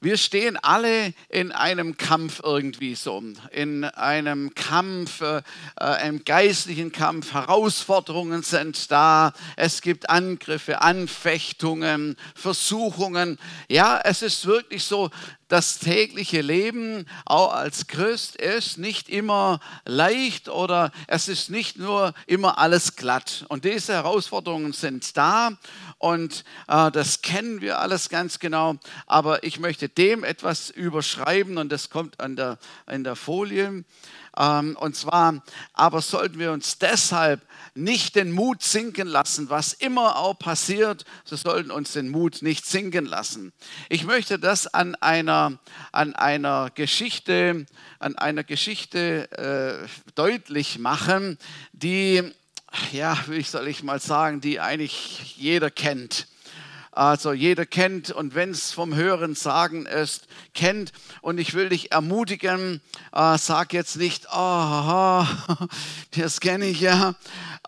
wir stehen alle in einem Kampf irgendwie so, in einem Kampf, äh, einem geistlichen Kampf. Herausforderungen sind da, es gibt Angriffe, Anfechtungen, Versuchungen. Ja, es ist wirklich so, das tägliche Leben auch als Christ ist nicht immer leicht oder es ist nicht nur immer alles glatt. Und diese Herausforderungen sind da und äh, das kennen wir alles ganz genau. Aber ich möchte dem etwas überschreiben und das kommt an der, in der Folie. Ähm, und zwar, aber sollten wir uns deshalb nicht den Mut sinken lassen, was immer auch passiert, so sollten uns den Mut nicht sinken lassen. Ich möchte das an einer, an einer Geschichte, an einer Geschichte äh, deutlich machen, die, ja, wie soll ich mal sagen, die eigentlich jeder kennt. Also jeder kennt und wenn es vom Hören sagen ist, kennt. Und ich will dich ermutigen, äh, sag jetzt nicht, oh, das kenne ich ja.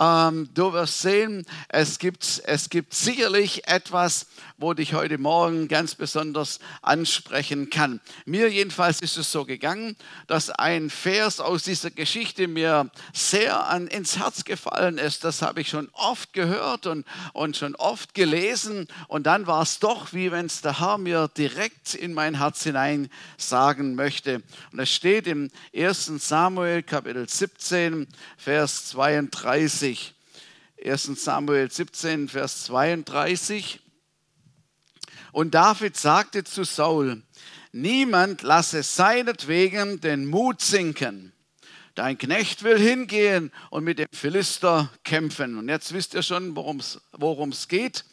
Ähm, du wirst sehen, es gibt, es gibt sicherlich etwas, wo dich heute Morgen ganz besonders ansprechen kann. Mir jedenfalls ist es so gegangen, dass ein Vers aus dieser Geschichte mir sehr an, ins Herz gefallen ist. Das habe ich schon oft gehört und, und schon oft gelesen. Und dann war es doch, wie wenn es der Herr mir direkt in mein Herz hinein sagen möchte. Und es steht im 1. Samuel Kapitel 17, Vers 32. 1 Samuel 17, Vers 32. Und David sagte zu Saul, niemand lasse seinetwegen den Mut sinken. Dein Knecht will hingehen und mit dem Philister kämpfen. Und jetzt wisst ihr schon, worum es geht.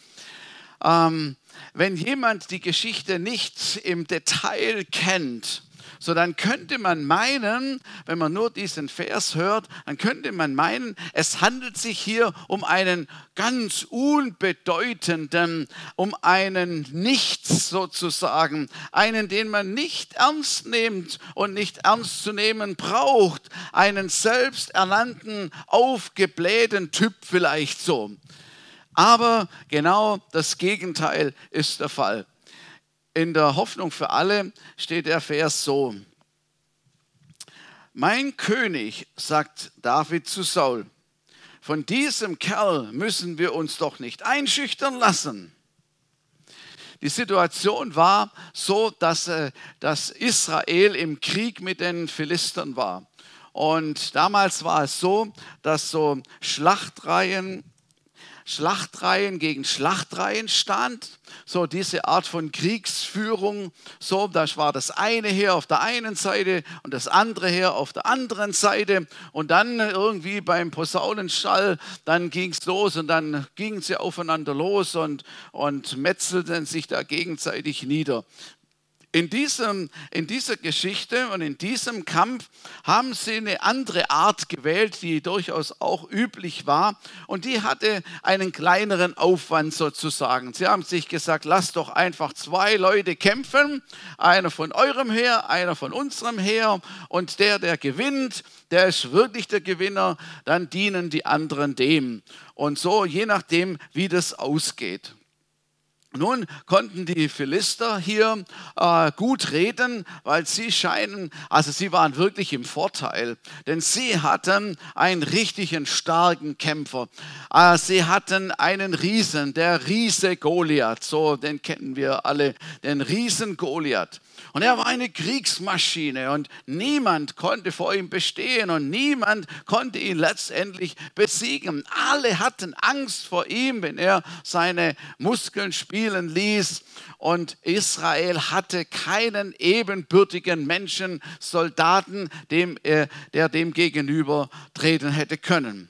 Ähm, wenn jemand die Geschichte nicht im Detail kennt, so dann könnte man meinen, wenn man nur diesen Vers hört, dann könnte man meinen, es handelt sich hier um einen ganz unbedeutenden, um einen Nichts sozusagen, einen, den man nicht ernst nimmt und nicht ernst zu nehmen braucht, einen selbsternannten, aufgeblähten Typ vielleicht so. Aber genau das Gegenteil ist der Fall in der Hoffnung für alle steht der Vers so. Mein König, sagt David zu Saul, von diesem Kerl müssen wir uns doch nicht einschüchtern lassen. Die Situation war so, dass, äh, dass Israel im Krieg mit den Philistern war. Und damals war es so, dass so Schlachtreihen Schlachtreihen gegen Schlachtreihen stand. So diese Art von Kriegsführung. So, das war das eine Heer auf der einen Seite und das andere Heer auf der anderen Seite. Und dann irgendwie beim Posaunenschall, dann ging es los und dann gingen sie aufeinander los und, und metzelten sich da gegenseitig nieder. In, diesem, in dieser Geschichte und in diesem Kampf haben sie eine andere Art gewählt, die durchaus auch üblich war. Und die hatte einen kleineren Aufwand sozusagen. Sie haben sich gesagt, lasst doch einfach zwei Leute kämpfen. Einer von eurem Heer, einer von unserem Heer. Und der, der gewinnt, der ist wirklich der Gewinner. Dann dienen die anderen dem. Und so, je nachdem, wie das ausgeht. Nun konnten die Philister hier äh, gut reden, weil sie scheinen, also sie waren wirklich im Vorteil, denn sie hatten einen richtigen starken Kämpfer. Äh, sie hatten einen Riesen, der Riese Goliath, so den kennen wir alle, den Riesen Goliath. Und er war eine Kriegsmaschine und niemand konnte vor ihm bestehen und niemand konnte ihn letztendlich besiegen. Alle hatten Angst vor ihm, wenn er seine Muskeln spielen ließ. Und Israel hatte keinen ebenbürtigen Menschen, Soldaten, dem, der dem gegenüber treten hätte können.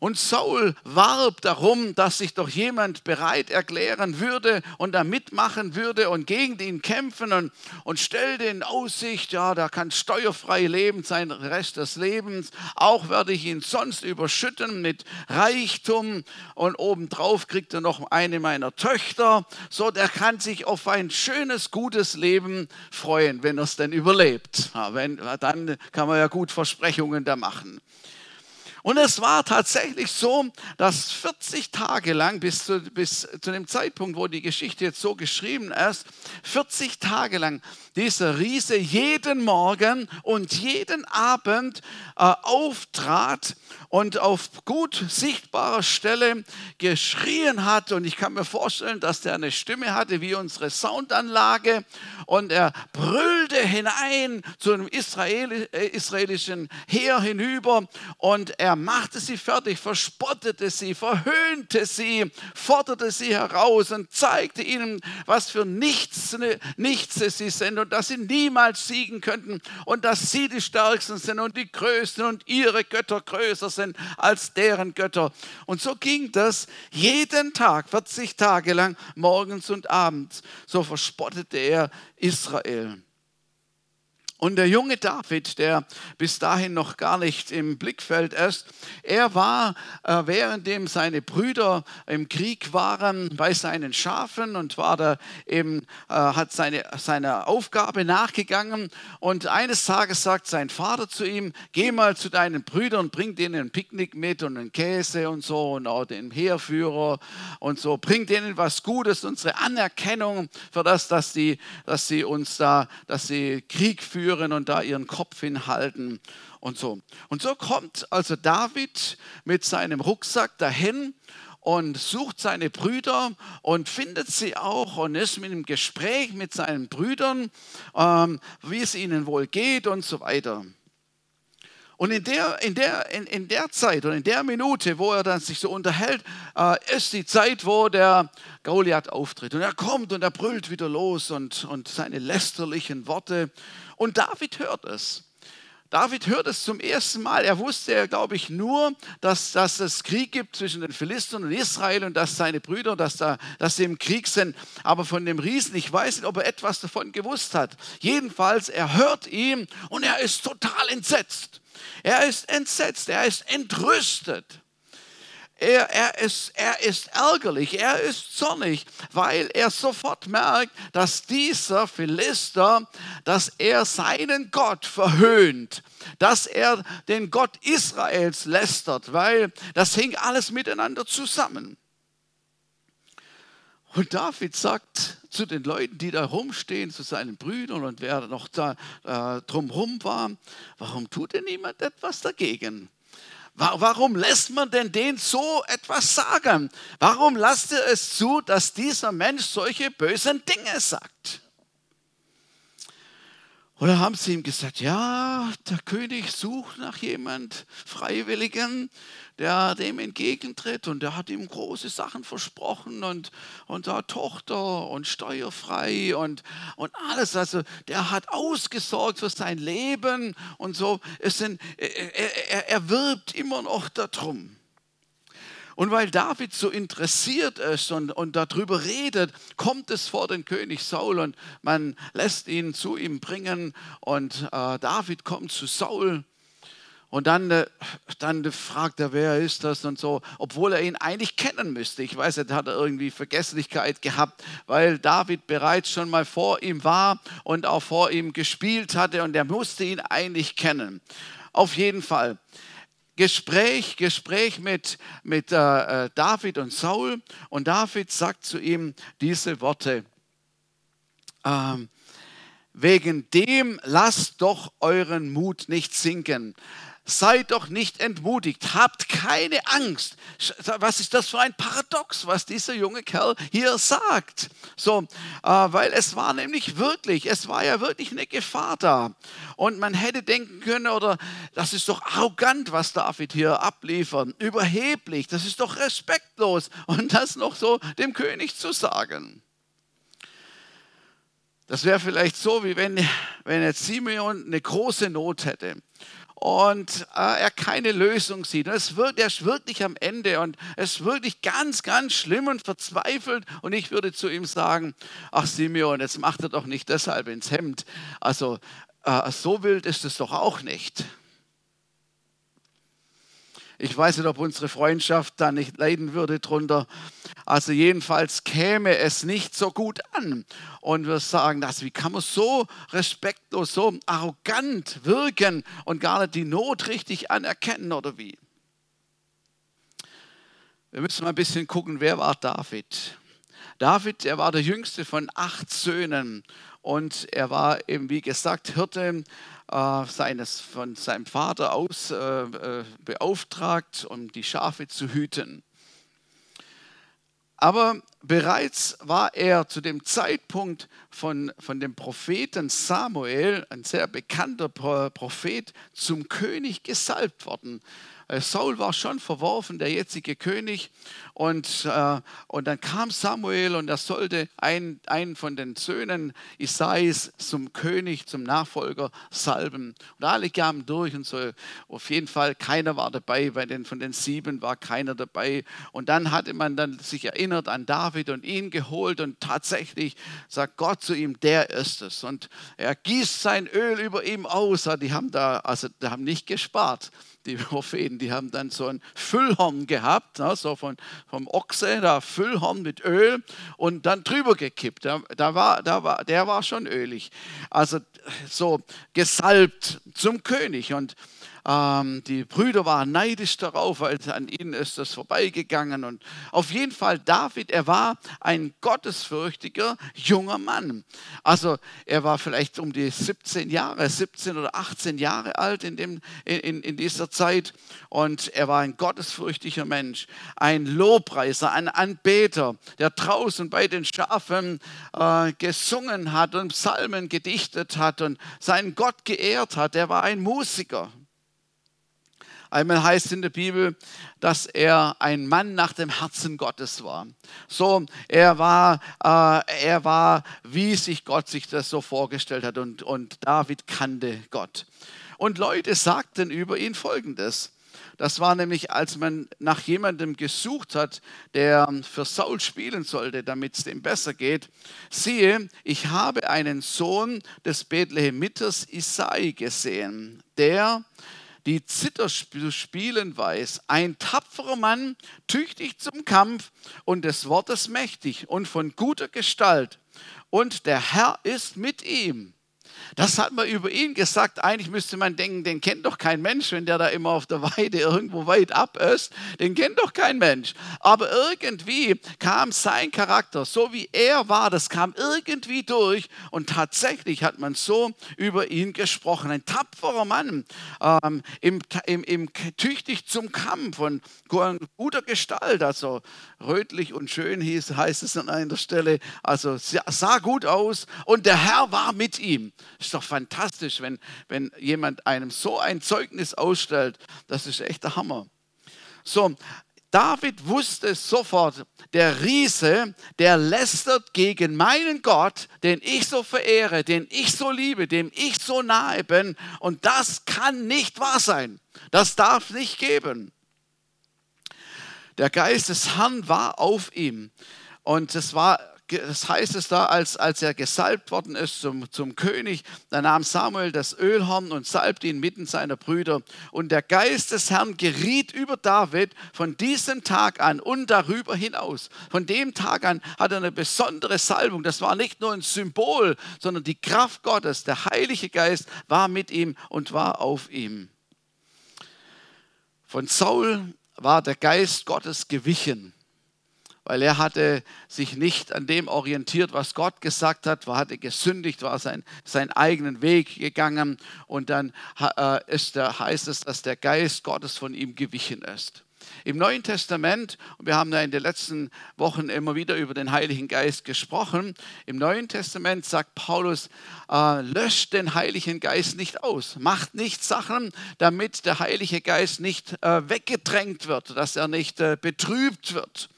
Und Saul warb darum, dass sich doch jemand bereit erklären würde und da mitmachen würde und gegen ihn kämpfen und, und stellte in Aussicht, ja, da kann steuerfrei leben sein Rest des Lebens. Auch werde ich ihn sonst überschütten mit Reichtum und obendrauf kriegt er noch eine meiner Töchter. So, der kann sich auf ein schönes, gutes Leben freuen, wenn er es denn überlebt. Ja, wenn, dann kann man ja gut Versprechungen da machen. Und es war tatsächlich so, dass 40 Tage lang, bis zu, bis zu dem Zeitpunkt, wo die Geschichte jetzt so geschrieben ist, 40 Tage lang dieser Riese jeden Morgen und jeden Abend äh, auftrat und auf gut sichtbarer Stelle geschrien hat. Und ich kann mir vorstellen, dass der eine Stimme hatte wie unsere Soundanlage. Und er brüllte hinein zu einem Israel, äh, israelischen Heer hinüber. Und er machte sie fertig, verspottete sie, verhöhnte sie, forderte sie heraus und zeigte ihnen, was für nichts, nichts sie sind und dass sie niemals siegen könnten und dass sie die Stärksten sind und die Größten und ihre Götter größer sind als deren Götter. Und so ging das jeden Tag, 40 Tage lang, morgens und abends. So verspottete er Israel. Und der junge David, der bis dahin noch gar nicht im Blickfeld ist, er war, äh, währenddem seine Brüder im Krieg waren, bei seinen Schafen und war da eben, äh, hat seine, seiner Aufgabe nachgegangen. Und eines Tages sagt sein Vater zu ihm, geh mal zu deinen Brüdern, bring denen ein Picknick mit und einen Käse und so und auch den Heerführer und so, bring denen was Gutes, unsere Anerkennung für das, dass sie, dass sie uns da, dass sie Krieg führen führen und da ihren Kopf hinhalten und so. Und so kommt also David mit seinem Rucksack dahin und sucht seine Brüder und findet sie auch und ist mit einem Gespräch mit seinen Brüdern, ähm, wie es ihnen wohl geht und so weiter. Und in der, in, der, in, in der Zeit und in der Minute, wo er dann sich so unterhält, äh, ist die Zeit, wo der Goliath auftritt. Und er kommt und er brüllt wieder los und, und seine lästerlichen Worte. Und David hört es. David hört es zum ersten Mal. Er wusste, glaube ich, nur, dass, dass es Krieg gibt zwischen den Philistern und Israel und dass seine Brüder, dass, da, dass sie im Krieg sind. Aber von dem Riesen, ich weiß nicht, ob er etwas davon gewusst hat. Jedenfalls, er hört ihn und er ist total entsetzt. Er ist entsetzt, er ist entrüstet. Er, er, ist, er ist ärgerlich, er ist zornig, weil er sofort merkt, dass dieser Philister, dass er seinen Gott verhöhnt, dass er den Gott Israels lästert, weil das hing alles miteinander zusammen. Und David sagt zu den Leuten, die da rumstehen, zu seinen Brüdern und wer noch da äh, drumherum war, warum tut denn niemand etwas dagegen? Warum lässt man denn den so etwas sagen? Warum lasst ihr es zu, dass dieser Mensch solche bösen Dinge sagt? Oder haben sie ihm gesagt, ja, der König sucht nach jemand Freiwilligen, der dem entgegentritt und der hat ihm große Sachen versprochen und, und da Tochter und steuerfrei und, und alles. Also der hat ausgesorgt für sein Leben und so. Es sind, er, er, er wirbt immer noch darum. Und weil David so interessiert ist und, und darüber redet, kommt es vor den König Saul und man lässt ihn zu ihm bringen. Und äh, David kommt zu Saul und dann, äh, dann fragt er, wer ist das und so, obwohl er ihn eigentlich kennen müsste. Ich weiß, er hat irgendwie Vergesslichkeit gehabt, weil David bereits schon mal vor ihm war und auch vor ihm gespielt hatte und er musste ihn eigentlich kennen. Auf jeden Fall. Gespräch, Gespräch mit, mit äh, äh, David und Saul. Und David sagt zu ihm diese Worte. Ähm, wegen dem lasst doch euren Mut nicht sinken seid doch nicht entmutigt, habt keine Angst. Was ist das für ein Paradox, was dieser junge Kerl hier sagt? So, äh, weil es war nämlich wirklich, es war ja wirklich eine Gefahr da. Und man hätte denken können, oder das ist doch arrogant, was David hier abliefert, überheblich, das ist doch respektlos. Und das noch so dem König zu sagen. Das wäre vielleicht so, wie wenn, wenn jetzt Simeon eine große Not hätte und äh, er keine Lösung sieht. Und es wird, er ist wirklich am Ende und es ist wirklich ganz, ganz schlimm und verzweifelt. Und ich würde zu ihm sagen, ach Simeon, jetzt macht er doch nicht deshalb ins Hemd. Also äh, so wild ist es doch auch nicht. Ich weiß nicht, ob unsere Freundschaft da nicht leiden würde drunter. Also jedenfalls käme es nicht so gut an. Und wir sagen, das, wie kann man so respektlos, so arrogant wirken und gar nicht die Not richtig anerkennen oder wie? Wir müssen mal ein bisschen gucken, wer war David? David, er war der jüngste von acht Söhnen und er war eben, wie gesagt, Hirte äh, seines, von seinem Vater aus äh, äh, beauftragt, um die Schafe zu hüten. Aber bereits war er zu dem Zeitpunkt von, von dem Propheten Samuel, ein sehr bekannter Prophet, zum König gesalbt worden. Äh, Saul war schon verworfen, der jetzige König. Und, äh, und dann kam Samuel und er sollte einen, einen von den Söhnen Isais zum König, zum Nachfolger salben. Und alle kamen durch und so. Auf jeden Fall, keiner war dabei. Bei den, von den sieben war keiner dabei. Und dann hatte man dann sich erinnert an David und ihn geholt. Und tatsächlich sagt Gott zu ihm, der ist es. Und er gießt sein Öl über ihm aus. Die haben da, also die haben nicht gespart die Propheten, die haben dann so ein Füllhorn gehabt, ne, so von, vom Ochse, da Füllhorn mit Öl und dann drüber gekippt. Da, da war, da war, der war schon ölig. Also so gesalbt zum König. Und ähm, die Brüder waren neidisch darauf, weil an ihnen ist das vorbeigegangen. Und auf jeden Fall David, er war ein gottesfürchtiger junger Mann. Also er war vielleicht um die 17 Jahre, 17 oder 18 Jahre alt in, dem, in, in dieser Zeit. Und er war ein gottesfürchtiger Mensch, ein Lobpreiser, ein Anbeter, der draußen bei den Schafen äh, gesungen hat und Psalmen gedichtet hat und seinen Gott geehrt hat. Er war ein Musiker. Einmal heißt in der Bibel, dass er ein Mann nach dem Herzen Gottes war. So, er war, äh, er war, wie sich Gott sich das so vorgestellt hat und, und David kannte Gott. Und Leute sagten über ihn Folgendes. Das war nämlich, als man nach jemandem gesucht hat, der für Saul spielen sollte, damit es dem besser geht. Siehe, ich habe einen Sohn des Bethlehemitters Isai gesehen, der die Zither spielen weiß. Ein tapferer Mann, tüchtig zum Kampf und des Wortes mächtig und von guter Gestalt. Und der Herr ist mit ihm. Das hat man über ihn gesagt. Eigentlich müsste man denken, den kennt doch kein Mensch, wenn der da immer auf der Weide irgendwo weit ab ist. Den kennt doch kein Mensch. Aber irgendwie kam sein Charakter, so wie er war, das kam irgendwie durch. Und tatsächlich hat man so über ihn gesprochen. Ein tapferer Mann, ähm, im, im, im, tüchtig zum Kampf und guter Gestalt. Also rötlich und schön hieß, heißt es an einer Stelle. Also sah gut aus und der Herr war mit ihm. Ist doch fantastisch, wenn, wenn jemand einem so ein Zeugnis ausstellt. Das ist echt der Hammer. So, David wusste sofort, der Riese, der lästert gegen meinen Gott, den ich so verehre, den ich so liebe, dem ich so nahe bin. Und das kann nicht wahr sein. Das darf nicht geben. Der Geist des Herrn war auf ihm. Und es war das heißt es da, als, als er gesalbt worden ist zum, zum König, da nahm Samuel das Ölhorn und salbte ihn mitten seiner Brüder. Und der Geist des Herrn geriet über David von diesem Tag an und darüber hinaus. Von dem Tag an hat er eine besondere Salbung. Das war nicht nur ein Symbol, sondern die Kraft Gottes, der Heilige Geist war mit ihm und war auf ihm. Von Saul war der Geist Gottes gewichen weil er hatte sich nicht an dem orientiert, was Gott gesagt hat, war, hatte gesündigt, war sein, seinen eigenen Weg gegangen und dann äh, ist der, heißt es, dass der Geist Gottes von ihm gewichen ist. Im Neuen Testament, und wir haben ja in den letzten Wochen immer wieder über den Heiligen Geist gesprochen, im Neuen Testament sagt Paulus, äh, löscht den Heiligen Geist nicht aus, macht nicht Sachen, damit der Heilige Geist nicht äh, weggedrängt wird, dass er nicht äh, betrübt wird.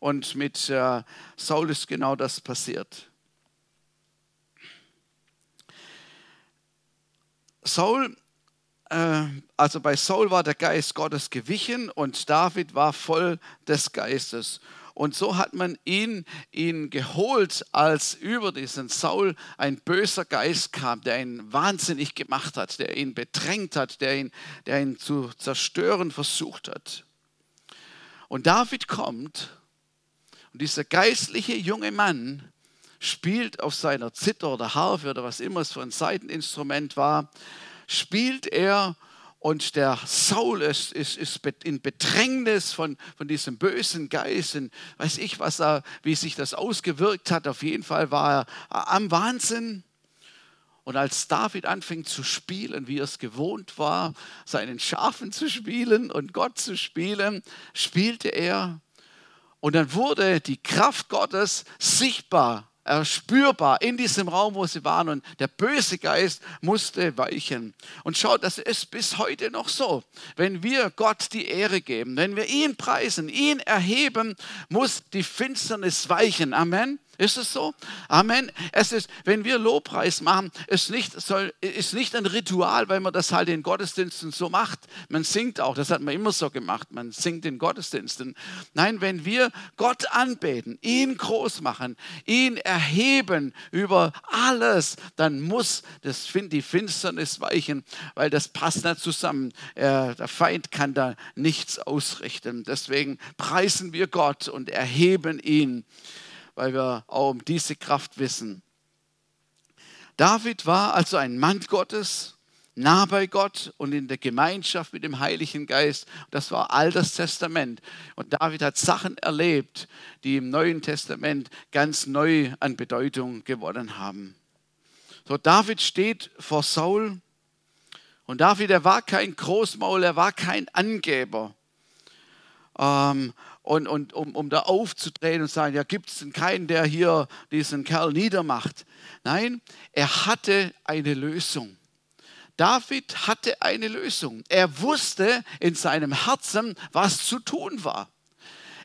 Und mit äh, Saul ist genau das passiert. Saul, äh, also bei Saul war der Geist Gottes gewichen und David war voll des Geistes. Und so hat man ihn, ihn geholt, als über diesen Saul ein böser Geist kam, der ihn wahnsinnig gemacht hat, der ihn bedrängt hat, der ihn, der ihn zu zerstören versucht hat. Und David kommt und dieser geistliche junge Mann spielt auf seiner Zither oder Harfe oder was immer es für ein Seiteninstrument war, spielt er Und der Saul ist, ist, ist in Bedrängnis von, von diesem bösen Geist. Und weiß ich, was er, wie sich das ausgewirkt hat. Auf jeden Fall war er am Wahnsinn. Und als David anfing zu spielen, wie er es gewohnt war, seinen Schafen zu spielen und Gott zu spielen, spielte er. Und dann wurde die Kraft Gottes sichtbar äh, spürbar in diesem Raum, wo sie waren. Und der böse Geist musste weichen. Und schaut, das ist bis heute noch so. Wenn wir Gott die Ehre geben, wenn wir ihn preisen, ihn erheben, muss die Finsternis weichen. Amen. Ist es so? Amen. Es ist, wenn wir Lobpreis machen, ist nicht, soll, ist nicht ein Ritual, weil man das halt in Gottesdiensten so macht. Man singt auch, das hat man immer so gemacht. Man singt in Gottesdiensten. Nein, wenn wir Gott anbeten, ihn groß machen, ihn erheben über alles, dann muss das, die Finsternis weichen, weil das passt nicht zusammen. der Feind kann da nichts ausrichten. Deswegen preisen wir Gott und erheben ihn weil wir auch um diese Kraft wissen. David war also ein Mann Gottes, nah bei Gott und in der Gemeinschaft mit dem Heiligen Geist. Das war all das Testament. Und David hat Sachen erlebt, die im Neuen Testament ganz neu an Bedeutung gewonnen haben. So, David steht vor Saul. Und David, er war kein Großmaul, er war kein Angeber. Ähm, und, und um, um da aufzudrehen und sagen, ja, gibt es denn keinen, der hier diesen Kerl niedermacht? Nein, er hatte eine Lösung. David hatte eine Lösung. Er wusste in seinem Herzen, was zu tun war.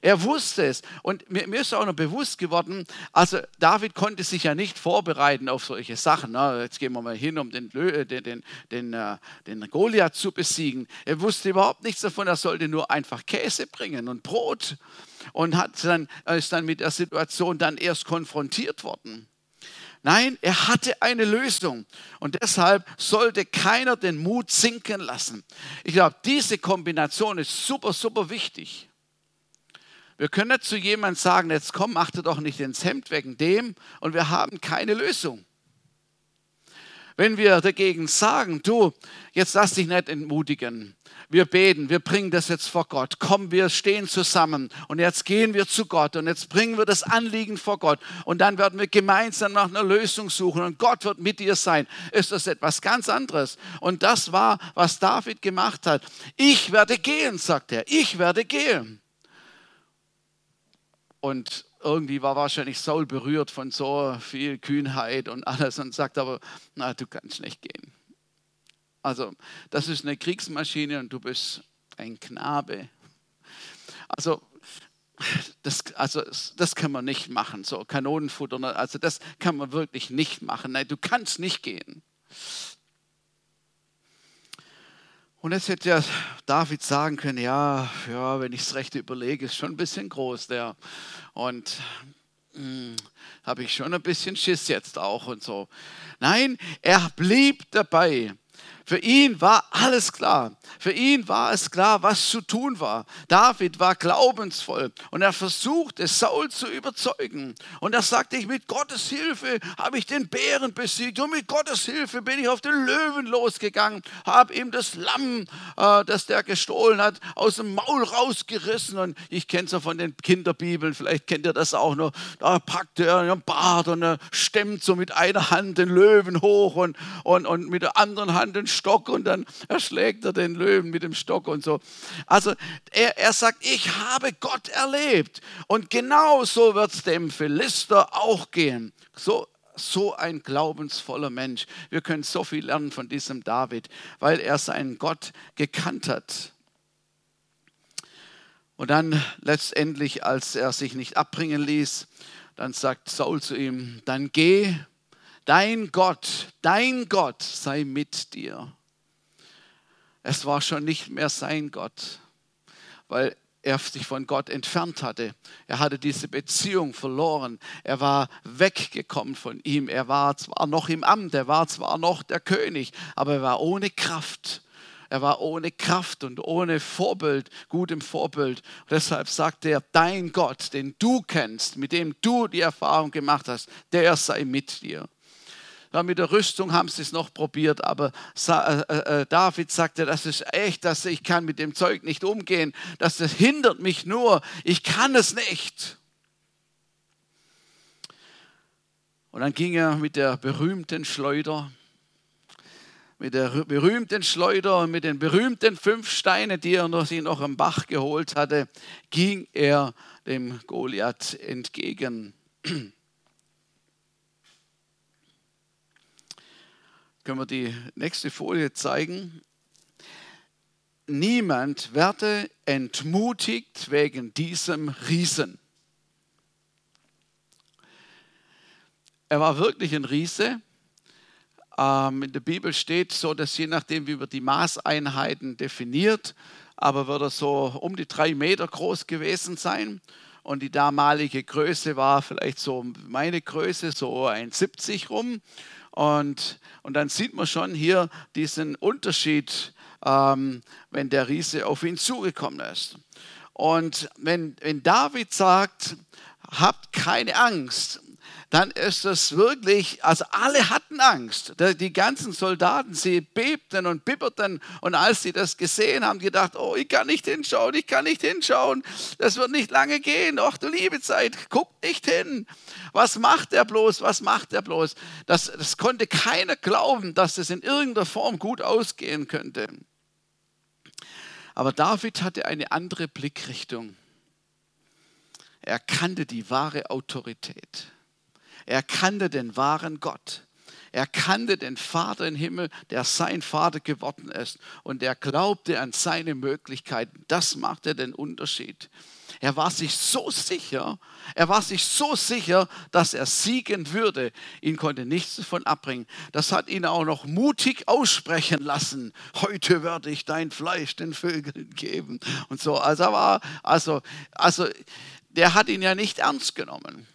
Er wusste es. Und mir, mir, ist auch noch bewusst geworden, also David konnte sich ja nicht vorbereiten auf solche Sachen. Ne? Jetzt gehen wir mal hin, um den, den, den, den, äh, den Goliath zu besiegen. Er wusste überhaupt nichts davon, er sollte nur einfach Käse bringen und Brot. Und hat dann, ist dann mit der Situation dann erst konfrontiert worden. Nein, er hatte eine Lösung. Und deshalb sollte keiner den Mut sinken lassen. Ich glaube, diese Kombination ist super, super wichtig. Wir können nicht zu jemandem sagen, jetzt komm, achte doch nicht ins Hemd wegen dem und wir haben keine Lösung. Wenn wir dagegen sagen, du, jetzt lass dich nicht entmutigen. Wir beten, wir bringen das jetzt vor Gott. Komm, wir stehen zusammen und jetzt gehen wir zu Gott und jetzt bringen wir das Anliegen vor Gott und dann werden wir gemeinsam nach einer Lösung suchen und Gott wird mit dir sein. Ist das etwas ganz anderes? Und das war, was David gemacht hat. Ich werde gehen, sagt er. Ich werde gehen. Und irgendwie war wahrscheinlich Saul berührt von so viel Kühnheit und alles und sagt aber, na, du kannst nicht gehen. Also, das ist eine Kriegsmaschine und du bist ein Knabe. Also, das, also, das kann man nicht machen, so Kanonenfutter, also das kann man wirklich nicht machen. Nein, du kannst nicht gehen. Und jetzt hätte ja David sagen können, ja, ja wenn ich es recht überlege, ist schon ein bisschen groß der. Und hm, habe ich schon ein bisschen Schiss jetzt auch und so. Nein, er blieb dabei. Für ihn war alles klar. Für ihn war es klar, was zu tun war. David war glaubensvoll und er versuchte, Saul zu überzeugen. Und er sagte, ich mit Gottes Hilfe habe ich den Bären besiegt und mit Gottes Hilfe bin ich auf den Löwen losgegangen, habe ihm das Lamm, äh, das der gestohlen hat, aus dem Maul rausgerissen. Und ich kenne es ja von den Kinderbibeln, vielleicht kennt ihr das auch noch. Da packte er einen Bart und er stemmt so mit einer Hand den Löwen hoch und, und, und mit der anderen Hand den Stock und dann erschlägt er den Löwen mit dem Stock und so. Also er, er sagt, ich habe Gott erlebt. Und genau so wird es dem Philister auch gehen. So, so ein glaubensvoller Mensch. Wir können so viel lernen von diesem David, weil er seinen Gott gekannt hat. Und dann letztendlich, als er sich nicht abbringen ließ, dann sagt Saul zu ihm, dann geh Dein Gott, dein Gott sei mit dir. Es war schon nicht mehr sein Gott, weil er sich von Gott entfernt hatte. Er hatte diese Beziehung verloren. Er war weggekommen von ihm. Er war zwar noch im Amt, er war zwar noch der König, aber er war ohne Kraft. Er war ohne Kraft und ohne Vorbild, gutem Vorbild. Und deshalb sagt er, dein Gott, den du kennst, mit dem du die Erfahrung gemacht hast, der sei mit dir. Dann mit der Rüstung haben sie es noch probiert, aber äh, äh, David sagte, das ist echt, dass ich kann mit dem Zeug nicht umgehen, das hindert mich nur, ich kann es nicht. Und dann ging er mit der berühmten Schleuder, mit der berühmten Schleuder und mit den berühmten fünf Steinen, die er sich noch im Bach geholt hatte, ging er dem Goliath entgegen. Können wir die nächste Folie zeigen? Niemand werde entmutigt wegen diesem Riesen. Er war wirklich ein Riese. Ähm, in der Bibel steht so, dass je nachdem, wie man die Maßeinheiten definiert, aber wird er so um die drei Meter groß gewesen sein. Und die damalige Größe war vielleicht so meine Größe, so 1,70 rum. Und, und dann sieht man schon hier diesen Unterschied, ähm, wenn der Riese auf ihn zugekommen ist. Und wenn, wenn David sagt, habt keine Angst, dann ist es wirklich, also alle hatten Angst. Die ganzen Soldaten, sie bebten und bibberten und als sie das gesehen haben, gedacht, oh, ich kann nicht hinschauen, ich kann nicht hinschauen, das wird nicht lange gehen, ach du liebe Zeit, guck nicht hin. Was macht er bloß, was macht er bloß? Das, das konnte keiner glauben, dass das in irgendeiner Form gut ausgehen könnte. Aber David hatte eine andere Blickrichtung. Er kannte die wahre Autorität. Er kannte den wahren Gott. Er kannte den Vater im Himmel, der sein Vater geworden ist. Und er glaubte an seine Möglichkeiten. Das machte den Unterschied. Er war sich so sicher, er war sich so sicher, dass er siegen würde. Ihn konnte nichts davon abbringen. Das hat ihn auch noch mutig aussprechen lassen. Heute werde ich dein Fleisch den Vögeln geben. Und so. Also, also, also der hat ihn ja nicht ernst genommen.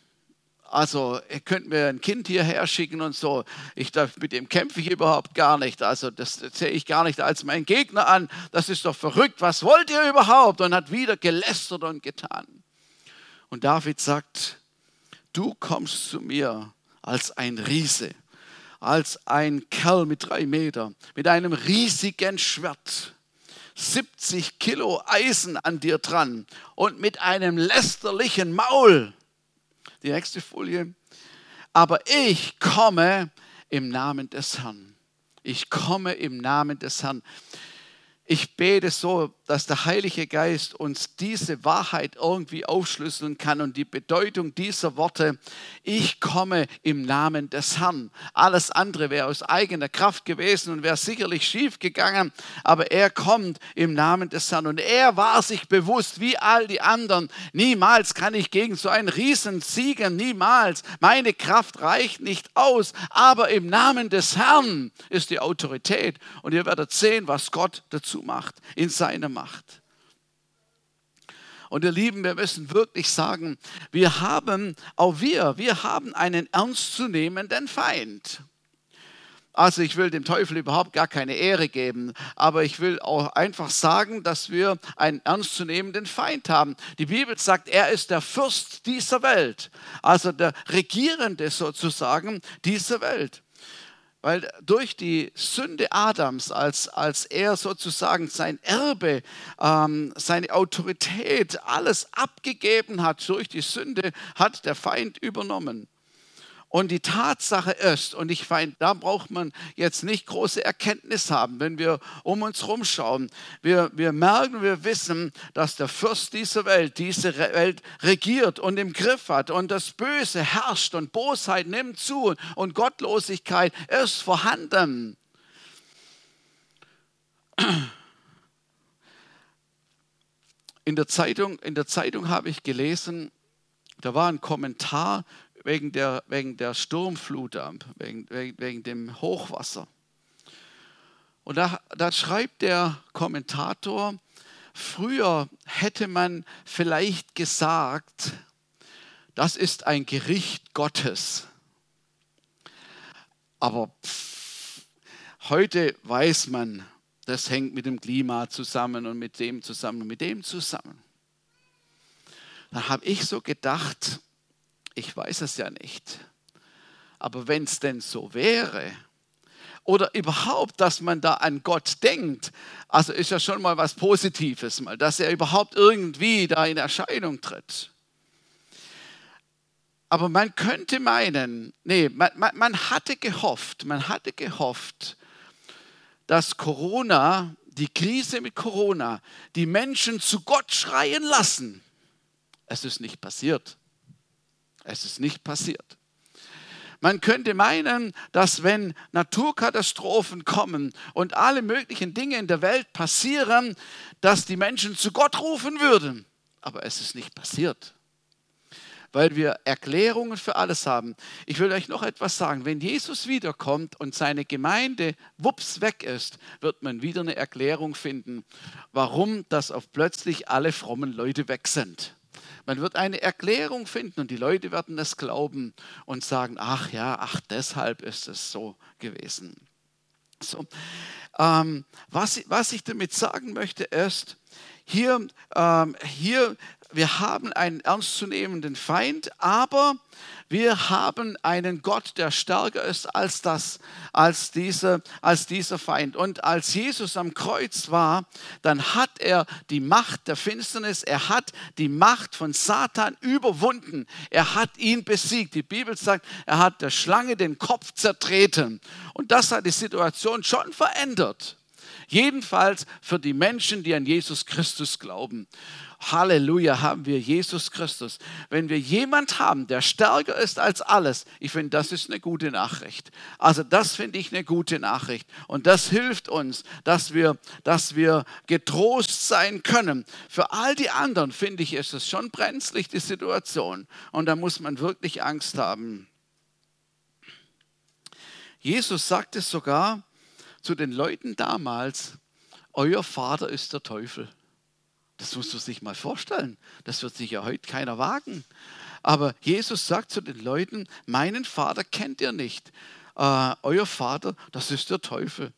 Also, ihr könnt mir ein Kind hierher schicken und so. Ich, mit dem kämpfe ich überhaupt gar nicht. Also, das sehe ich gar nicht als mein Gegner an. Das ist doch verrückt. Was wollt ihr überhaupt? Und hat wieder gelästert und getan. Und David sagt: Du kommst zu mir als ein Riese, als ein Kerl mit drei Metern, mit einem riesigen Schwert. 70 Kilo Eisen an dir dran und mit einem lästerlichen Maul. Die nächste Folie. Aber ich komme im Namen des Herrn. Ich komme im Namen des Herrn. Ich bete so, dass der Heilige Geist uns diese Wahrheit irgendwie aufschlüsseln kann und die Bedeutung dieser Worte, ich komme im Namen des Herrn. Alles andere wäre aus eigener Kraft gewesen und wäre sicherlich schief gegangen, aber er kommt im Namen des Herrn und er war sich bewusst, wie all die anderen, niemals kann ich gegen so einen Riesen siegen, niemals. Meine Kraft reicht nicht aus, aber im Namen des Herrn ist die Autorität und ihr werdet sehen, was Gott dazu macht in seiner Macht. Und ihr Lieben, wir müssen wirklich sagen, wir haben, auch wir, wir haben einen ernstzunehmenden Feind. Also ich will dem Teufel überhaupt gar keine Ehre geben, aber ich will auch einfach sagen, dass wir einen ernstzunehmenden Feind haben. Die Bibel sagt, er ist der Fürst dieser Welt, also der Regierende sozusagen dieser Welt. Weil durch die Sünde Adams, als, als er sozusagen sein Erbe, ähm, seine Autorität, alles abgegeben hat durch die Sünde, hat der Feind übernommen. Und die Tatsache ist, und ich meine, da braucht man jetzt nicht große Erkenntnis haben, wenn wir um uns rumschauen. Wir, wir merken, wir wissen, dass der Fürst dieser Welt diese Welt regiert und im Griff hat und das Böse herrscht und Bosheit nimmt zu und Gottlosigkeit ist vorhanden. In der Zeitung, in der Zeitung habe ich gelesen, da war ein Kommentar wegen der, wegen der Sturmflut, wegen, wegen, wegen dem Hochwasser. Und da, da schreibt der Kommentator, früher hätte man vielleicht gesagt, das ist ein Gericht Gottes. Aber pff, heute weiß man, das hängt mit dem Klima zusammen und mit dem zusammen und mit dem zusammen. Dann habe ich so gedacht, ich weiß es ja nicht. Aber wenn es denn so wäre, oder überhaupt, dass man da an Gott denkt, also ist ja schon mal was Positives, mal, dass er überhaupt irgendwie da in Erscheinung tritt. Aber man könnte meinen, nee, man, man, man hatte gehofft, man hatte gehofft, dass Corona, die Krise mit Corona, die Menschen zu Gott schreien lassen. Es ist nicht passiert. Es ist nicht passiert. Man könnte meinen, dass wenn Naturkatastrophen kommen und alle möglichen Dinge in der Welt passieren, dass die Menschen zu Gott rufen würden. Aber es ist nicht passiert weil wir Erklärungen für alles haben. Ich will euch noch etwas sagen. Wenn Jesus wiederkommt und seine Gemeinde wups weg ist, wird man wieder eine Erklärung finden, warum das auf plötzlich alle frommen Leute weg sind. Man wird eine Erklärung finden und die Leute werden es glauben und sagen, ach ja, ach deshalb ist es so gewesen. So, ähm, was, was ich damit sagen möchte ist, hier, ähm, hier wir haben einen ernstzunehmenden Feind, aber wir haben einen Gott, der stärker ist als, das, als, diese, als dieser Feind. Und als Jesus am Kreuz war, dann hat er die Macht der Finsternis, er hat die Macht von Satan überwunden. Er hat ihn besiegt. Die Bibel sagt, er hat der Schlange den Kopf zertreten. Und das hat die Situation schon verändert. Jedenfalls für die Menschen, die an Jesus Christus glauben. Halleluja, haben wir Jesus Christus. Wenn wir jemand haben, der stärker ist als alles, ich finde, das ist eine gute Nachricht. Also das finde ich eine gute Nachricht. Und das hilft uns, dass wir, dass wir getrost sein können. Für all die anderen, finde ich, ist es schon brenzlig, die Situation. Und da muss man wirklich Angst haben. Jesus sagte sogar zu den Leuten damals, euer Vater ist der Teufel. Das musst du sich mal vorstellen. Das wird sich ja heute keiner wagen. Aber Jesus sagt zu den Leuten, meinen Vater kennt ihr nicht. Äh, euer Vater, das ist der Teufel.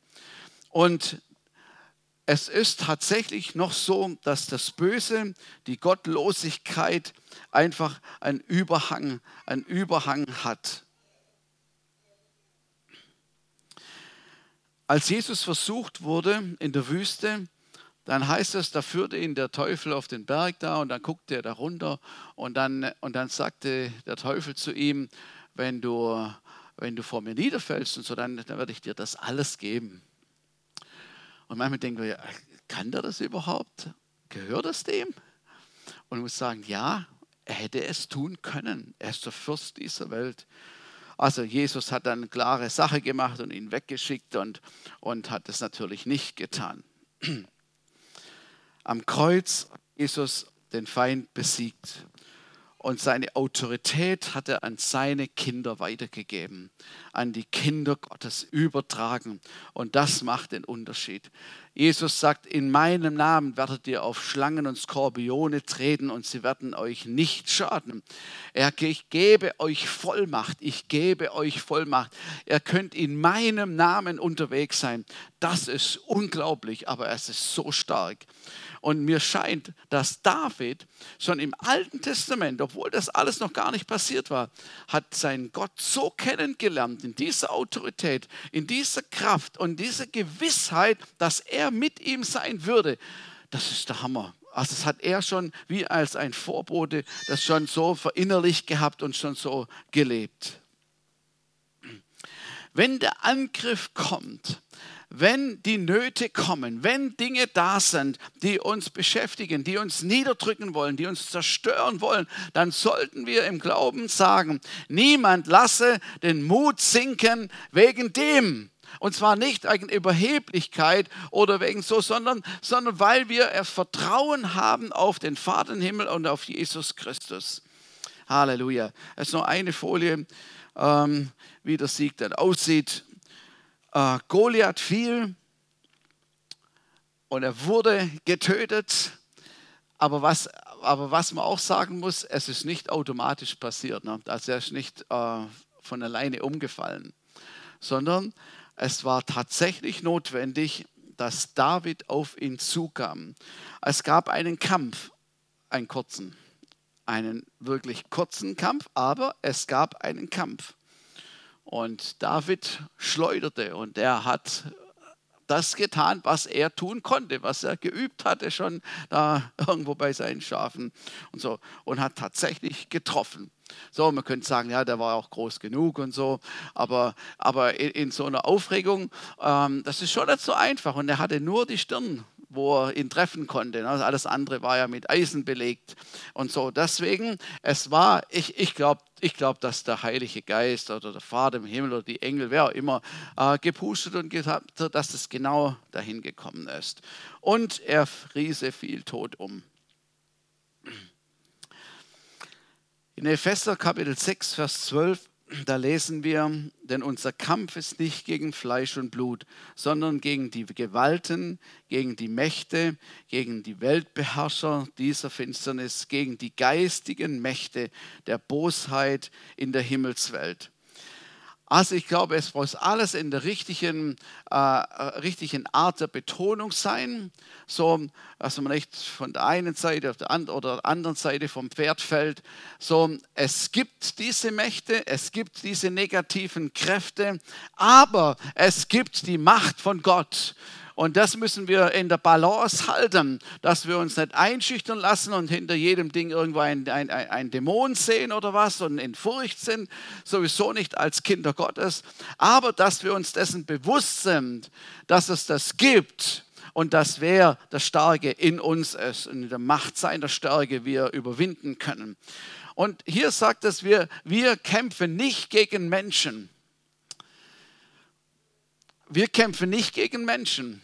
Und es ist tatsächlich noch so, dass das Böse, die Gottlosigkeit einfach einen Überhang, einen Überhang hat. Als Jesus versucht wurde in der Wüste, dann heißt es, da führte ihn der Teufel auf den Berg da und dann guckte er da runter und dann, und dann sagte der Teufel zu ihm, wenn du, wenn du vor mir niederfällst und so, dann, dann werde ich dir das alles geben. Und manchmal denken wir, kann der das überhaupt? Gehört es dem? Und ich muss sagen, ja, er hätte es tun können. Er ist der Fürst dieser Welt. Also Jesus hat dann klare Sache gemacht und ihn weggeschickt und, und hat es natürlich nicht getan. Am Kreuz Jesus den Feind besiegt und seine Autorität hat er an seine Kinder weitergegeben, an die Kinder Gottes übertragen. Und das macht den Unterschied. Jesus sagt, in meinem Namen werdet ihr auf Schlangen und Skorpione treten und sie werden euch nicht schaden. Er, ich gebe euch Vollmacht, ich gebe euch Vollmacht. Ihr könnt in meinem Namen unterwegs sein. Das ist unglaublich, aber es ist so stark. Und mir scheint, dass David schon im Alten Testament, obwohl das alles noch gar nicht passiert war, hat seinen Gott so kennengelernt, in dieser Autorität, in dieser Kraft und dieser Gewissheit, dass er mit ihm sein würde. Das ist der Hammer. Also das hat er schon wie als ein Vorbote das schon so verinnerlicht gehabt und schon so gelebt. Wenn der Angriff kommt, wenn die Nöte kommen, wenn Dinge da sind, die uns beschäftigen, die uns niederdrücken wollen, die uns zerstören wollen, dann sollten wir im Glauben sagen, niemand lasse den Mut sinken wegen dem. Und zwar nicht wegen Überheblichkeit oder wegen so, sondern, sondern weil wir Vertrauen haben auf den Vater im Himmel und auf Jesus Christus. Halleluja. Es ist nur eine Folie, ähm, wie der Sieg dann aussieht. Äh, Goliath fiel und er wurde getötet. Aber was, aber was man auch sagen muss, es ist nicht automatisch passiert. Ne? Also er ist nicht äh, von alleine umgefallen, sondern es war tatsächlich notwendig, dass David auf ihn zukam. Es gab einen Kampf, einen kurzen, einen wirklich kurzen Kampf, aber es gab einen Kampf. Und David schleuderte und er hat das getan, was er tun konnte, was er geübt hatte schon da irgendwo bei seinen Schafen und so und hat tatsächlich getroffen. So, man könnte sagen, ja, der war auch groß genug und so, aber, aber in, in so einer Aufregung, ähm, das ist schon nicht so einfach und er hatte nur die Stirn wo er ihn treffen konnte. Also alles andere war ja mit Eisen belegt und so. Deswegen, es war, ich, ich glaube, ich glaub, dass der Heilige Geist oder der Vater im Himmel oder die Engel, wer auch immer, äh, gepustet und gesagt hat, dass es genau dahin gekommen ist. Und er friese viel Tod um. In Epheser Kapitel 6, Vers 12 da lesen wir, denn unser Kampf ist nicht gegen Fleisch und Blut, sondern gegen die Gewalten, gegen die Mächte, gegen die Weltbeherrscher dieser Finsternis, gegen die geistigen Mächte der Bosheit in der Himmelswelt. Also ich glaube, es muss alles in der richtigen, äh, richtigen Art der Betonung sein, so dass man nicht von der einen Seite auf der and oder der anderen Seite vom Pferd fällt. So, es gibt diese Mächte, es gibt diese negativen Kräfte, aber es gibt die Macht von Gott. Und das müssen wir in der Balance halten, dass wir uns nicht einschüchtern lassen und hinter jedem Ding irgendwo ein, ein, ein Dämon sehen oder was und in Furcht sind, sowieso nicht als Kinder Gottes, aber dass wir uns dessen bewusst sind, dass es das gibt und dass wer der Starke in uns ist und in der Macht seiner Stärke wir überwinden können. Und hier sagt es, wir, wir kämpfen nicht gegen Menschen. Wir kämpfen nicht gegen Menschen.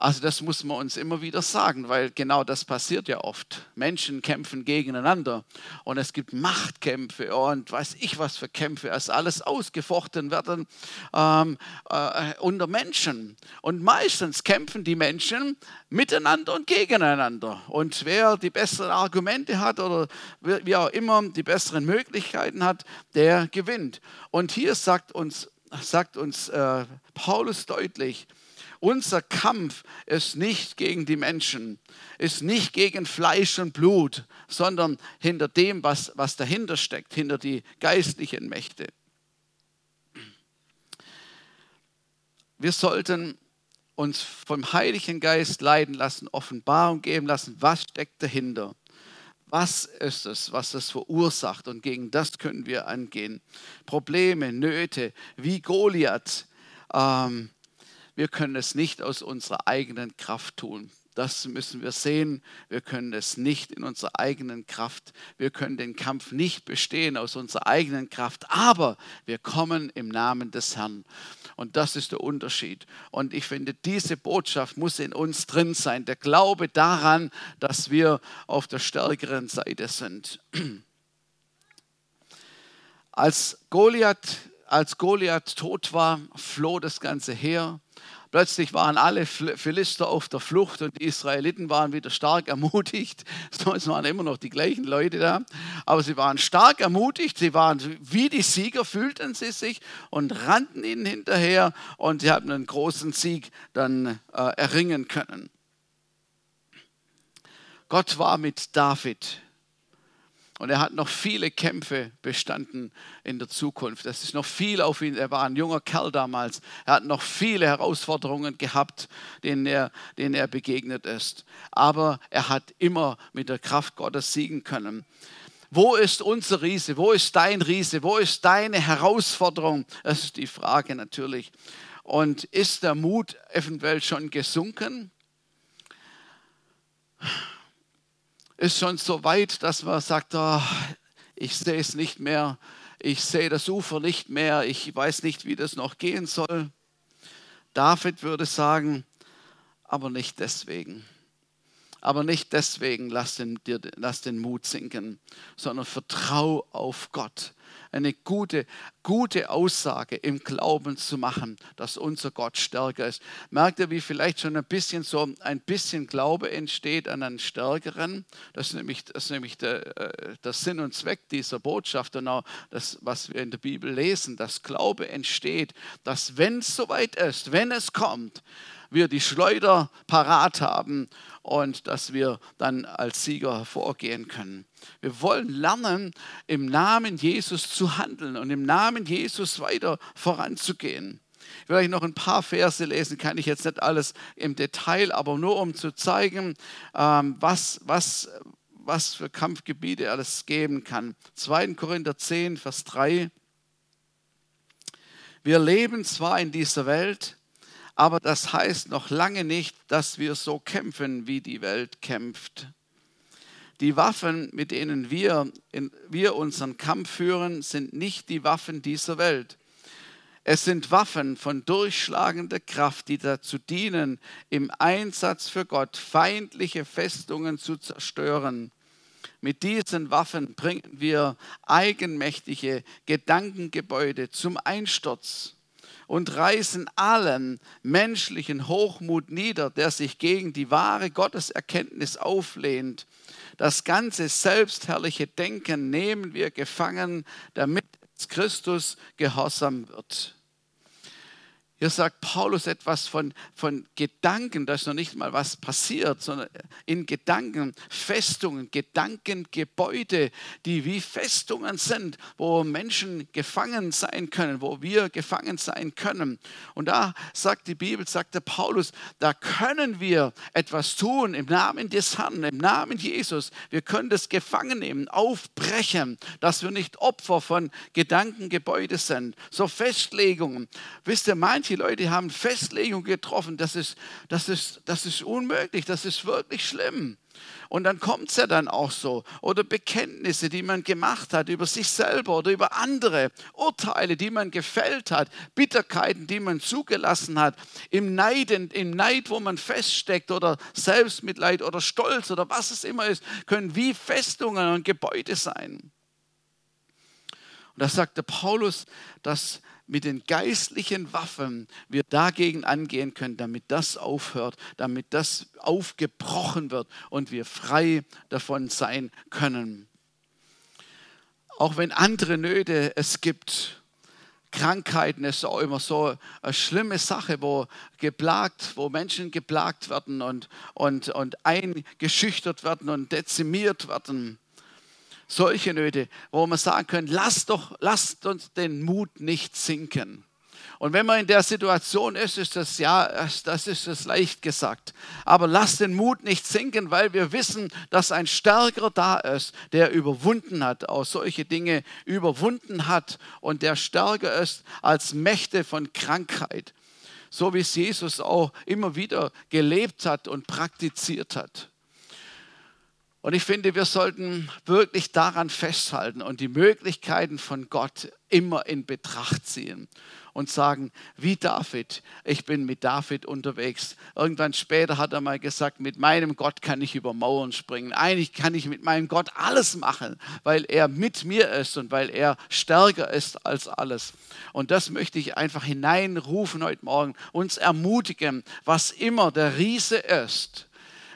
Also das muss man uns immer wieder sagen, weil genau das passiert ja oft. Menschen kämpfen gegeneinander und es gibt Machtkämpfe und weiß ich was für Kämpfe, es alles ausgefochten werden ähm, äh, unter Menschen. Und meistens kämpfen die Menschen miteinander und gegeneinander. Und wer die besseren Argumente hat oder wie auch immer die besseren Möglichkeiten hat, der gewinnt. Und hier sagt uns, sagt uns äh, Paulus deutlich, unser Kampf ist nicht gegen die Menschen, ist nicht gegen Fleisch und Blut, sondern hinter dem, was, was dahinter steckt, hinter die geistlichen Mächte. Wir sollten uns vom Heiligen Geist leiden lassen, Offenbarung geben lassen, was steckt dahinter. Was ist es, was das verursacht? Und gegen das können wir angehen. Probleme, Nöte, wie Goliath. Ähm, wir können es nicht aus unserer eigenen Kraft tun. Das müssen wir sehen. Wir können es nicht in unserer eigenen Kraft. Wir können den Kampf nicht bestehen aus unserer eigenen Kraft. Aber wir kommen im Namen des Herrn. Und das ist der Unterschied. Und ich finde, diese Botschaft muss in uns drin sein. Der Glaube daran, dass wir auf der stärkeren Seite sind. Als Goliath, als Goliath tot war, floh das ganze Heer. Plötzlich waren alle Philister auf der Flucht und die Israeliten waren wieder stark ermutigt. Es waren immer noch die gleichen Leute da, aber sie waren stark ermutigt. Sie waren wie die Sieger, fühlten sie sich und rannten ihnen hinterher und sie haben einen großen Sieg dann äh, erringen können. Gott war mit David und er hat noch viele Kämpfe bestanden in der Zukunft. Es ist noch viel auf ihn. Er war ein junger Kerl damals. Er hat noch viele Herausforderungen gehabt, denen er, denen er begegnet ist. Aber er hat immer mit der Kraft Gottes siegen können. Wo ist unser Riese? Wo ist dein Riese? Wo ist deine Herausforderung? Das ist die Frage natürlich. Und ist der Mut eventuell schon gesunken? Ist schon so weit, dass man sagt, oh, ich sehe es nicht mehr, ich sehe das Ufer nicht mehr, ich weiß nicht, wie das noch gehen soll. David würde sagen, aber nicht deswegen. Aber nicht deswegen lass den, lass den Mut sinken, sondern vertrau auf Gott eine gute, gute Aussage im Glauben zu machen, dass unser Gott stärker ist. Merkt ihr, wie vielleicht schon ein bisschen so ein bisschen Glaube entsteht an einen Stärkeren? Das ist nämlich, das ist nämlich der, äh, der Sinn und Zweck dieser Botschaft und auch das, was wir in der Bibel lesen, dass Glaube entsteht, dass wenn es soweit ist, wenn es kommt, wir die Schleuder parat haben und dass wir dann als Sieger hervorgehen können. Wir wollen lernen, im Namen Jesus zu handeln und im Namen Jesus weiter voranzugehen. Ich will euch noch ein paar Verse lesen, kann ich jetzt nicht alles im Detail, aber nur um zu zeigen, ähm, was, was, was für Kampfgebiete alles geben kann. 2. Korinther 10, Vers 3. Wir leben zwar in dieser Welt, aber das heißt noch lange nicht, dass wir so kämpfen, wie die Welt kämpft. Die Waffen, mit denen wir, in, wir unseren Kampf führen, sind nicht die Waffen dieser Welt. Es sind Waffen von durchschlagender Kraft, die dazu dienen, im Einsatz für Gott feindliche Festungen zu zerstören. Mit diesen Waffen bringen wir eigenmächtige Gedankengebäude zum Einsturz und reißen allen menschlichen Hochmut nieder, der sich gegen die wahre Gotteserkenntnis auflehnt. Das ganze selbstherrliche Denken nehmen wir gefangen, damit Christus gehorsam wird. Hier sagt Paulus etwas von, von Gedanken, da ist noch nicht mal was passiert, sondern in Gedanken, Festungen, Gedankengebäude, die wie Festungen sind, wo Menschen gefangen sein können, wo wir gefangen sein können. Und da sagt die Bibel, sagt der Paulus, da können wir etwas tun im Namen des Herrn, im Namen Jesus. Wir können das gefangen nehmen, aufbrechen, dass wir nicht Opfer von Gedankengebäude sind. So Festlegungen. Wisst ihr, manche manche Leute haben Festlegungen getroffen, das ist, das, ist, das ist unmöglich, das ist wirklich schlimm. Und dann kommt es ja dann auch so. Oder Bekenntnisse, die man gemacht hat über sich selber oder über andere. Urteile, die man gefällt hat. Bitterkeiten, die man zugelassen hat. Im Neid, im Neid, wo man feststeckt oder Selbstmitleid oder Stolz oder was es immer ist, können wie Festungen und Gebäude sein. Und da sagte Paulus, dass mit den geistlichen Waffen wir dagegen angehen können, damit das aufhört, damit das aufgebrochen wird und wir frei davon sein können. Auch wenn andere Nöte es gibt, Krankheiten ist auch immer so eine schlimme Sache, wo geplagt, wo Menschen geplagt werden und, und, und eingeschüchtert werden und dezimiert werden solche Nöte, wo man sagen können, lasst, doch, lasst uns den Mut nicht sinken. Und wenn man in der Situation ist, ist das ja, das ist es leicht gesagt. Aber lasst den Mut nicht sinken, weil wir wissen, dass ein Stärkerer da ist, der überwunden hat, auch solche Dinge überwunden hat und der stärker ist als Mächte von Krankheit. So wie es Jesus auch immer wieder gelebt hat und praktiziert hat. Und ich finde, wir sollten wirklich daran festhalten und die Möglichkeiten von Gott immer in Betracht ziehen und sagen, wie David, ich bin mit David unterwegs. Irgendwann später hat er mal gesagt, mit meinem Gott kann ich über Mauern springen. Eigentlich kann ich mit meinem Gott alles machen, weil er mit mir ist und weil er stärker ist als alles. Und das möchte ich einfach hineinrufen heute Morgen, uns ermutigen, was immer der Riese ist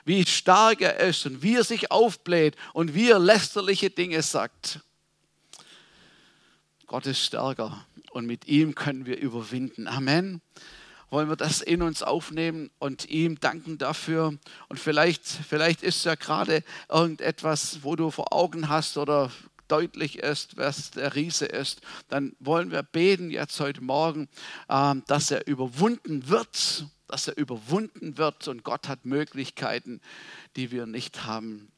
wie stark er ist und wie er sich aufbläht und wie er lästerliche Dinge sagt. Gott ist stärker und mit ihm können wir überwinden. Amen. Wollen wir das in uns aufnehmen und ihm danken dafür? Und vielleicht, vielleicht ist ja gerade irgendetwas, wo du vor Augen hast oder deutlich ist, was der Riese ist, dann wollen wir beten jetzt heute Morgen, ähm, dass er überwunden wird dass er überwunden wird und Gott hat Möglichkeiten, die wir nicht haben.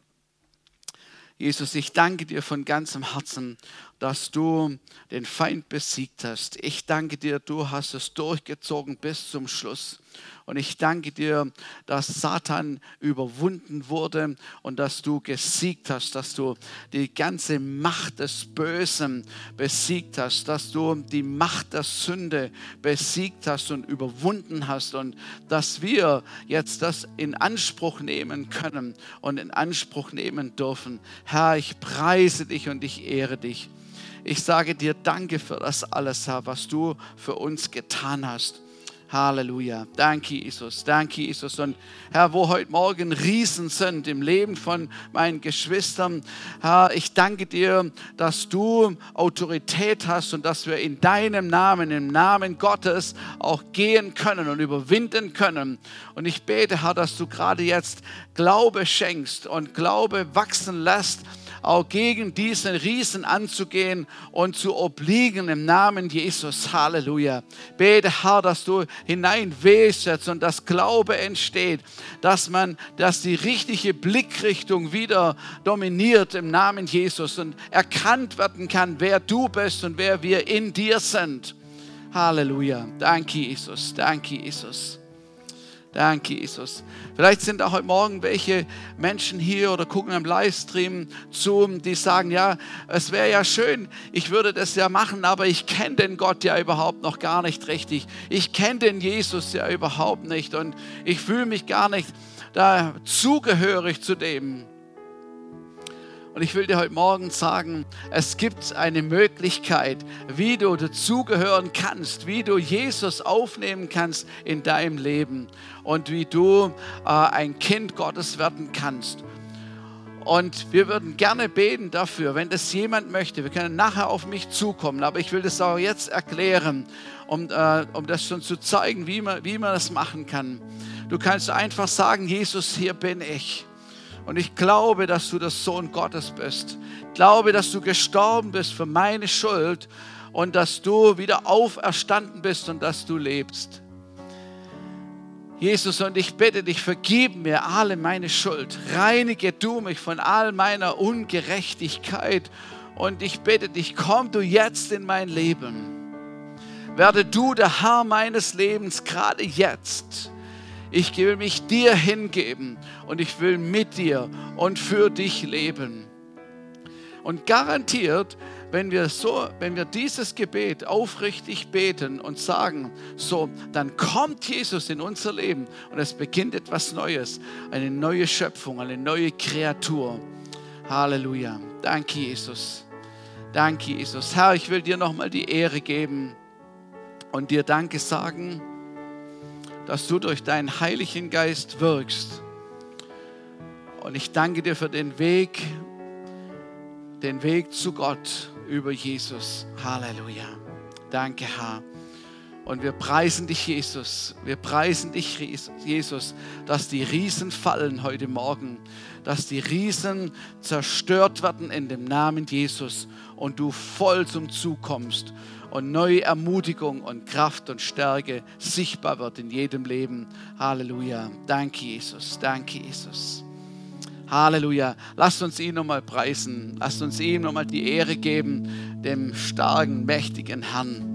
Jesus, ich danke dir von ganzem Herzen, dass du den Feind besiegt hast. Ich danke dir, du hast es durchgezogen bis zum Schluss. Und ich danke dir, dass Satan überwunden wurde und dass du gesiegt hast, dass du die ganze Macht des Bösen besiegt hast, dass du die Macht der Sünde besiegt hast und überwunden hast und dass wir jetzt das in Anspruch nehmen können und in Anspruch nehmen dürfen. Herr, ich preise dich und ich ehre dich. Ich sage dir Danke für das alles, Herr, was du für uns getan hast. Halleluja. Danke, Jesus. Danke, Jesus. Und Herr, wo heute Morgen Riesen sind im Leben von meinen Geschwistern, Herr, ich danke dir, dass du Autorität hast und dass wir in deinem Namen, im Namen Gottes auch gehen können und überwinden können. Und ich bete, Herr, dass du gerade jetzt Glaube schenkst und Glaube wachsen lässt auch gegen diesen Riesen anzugehen und zu obliegen im Namen Jesus. Halleluja. Bete, Herr, dass du hineinwählst und dass Glaube entsteht, dass man, dass die richtige Blickrichtung wieder dominiert im Namen Jesus und erkannt werden kann, wer du bist und wer wir in dir sind. Halleluja. Danke, Jesus. Danke, Jesus. Danke, Jesus. Vielleicht sind auch heute Morgen welche Menschen hier oder gucken am Livestream zu, die sagen, ja, es wäre ja schön, ich würde das ja machen, aber ich kenne den Gott ja überhaupt noch gar nicht richtig. Ich kenne den Jesus ja überhaupt nicht und ich fühle mich gar nicht da zugehörig zu dem. Und ich will dir heute Morgen sagen, es gibt eine Möglichkeit, wie du dazugehören kannst, wie du Jesus aufnehmen kannst in deinem Leben und wie du äh, ein Kind Gottes werden kannst. Und wir würden gerne beten dafür, wenn das jemand möchte. Wir können nachher auf mich zukommen, aber ich will das auch jetzt erklären, um, äh, um das schon zu zeigen, wie man, wie man das machen kann. Du kannst einfach sagen, Jesus, hier bin ich. Und ich glaube, dass du der Sohn Gottes bist. Glaube, dass du gestorben bist für meine Schuld und dass du wieder auferstanden bist und dass du lebst. Jesus, und ich bitte dich, vergib mir alle meine Schuld. Reinige du mich von all meiner Ungerechtigkeit. Und ich bitte dich, komm du jetzt in mein Leben. Werde du der Herr meines Lebens, gerade jetzt. Ich will mich dir hingeben und ich will mit dir und für dich leben. Und garantiert, wenn wir so, wenn wir dieses Gebet aufrichtig beten und sagen, so, dann kommt Jesus in unser Leben und es beginnt etwas Neues, eine neue Schöpfung, eine neue Kreatur. Halleluja. Danke, Jesus. Danke, Jesus. Herr, ich will dir nochmal die Ehre geben und dir Danke sagen dass du durch deinen Heiligen Geist wirkst. Und ich danke dir für den Weg, den Weg zu Gott über Jesus. Halleluja. Danke, Herr. Und wir preisen dich, Jesus. Wir preisen dich, Jesus, dass die Riesen fallen heute Morgen, dass die Riesen zerstört werden in dem Namen Jesus und du voll zum Zug kommst und neue Ermutigung und Kraft und Stärke sichtbar wird in jedem Leben. Halleluja. Danke, Jesus. Danke, Jesus. Halleluja. Lasst uns ihn nochmal preisen. Lasst uns ihm nochmal die Ehre geben, dem starken, mächtigen Herrn.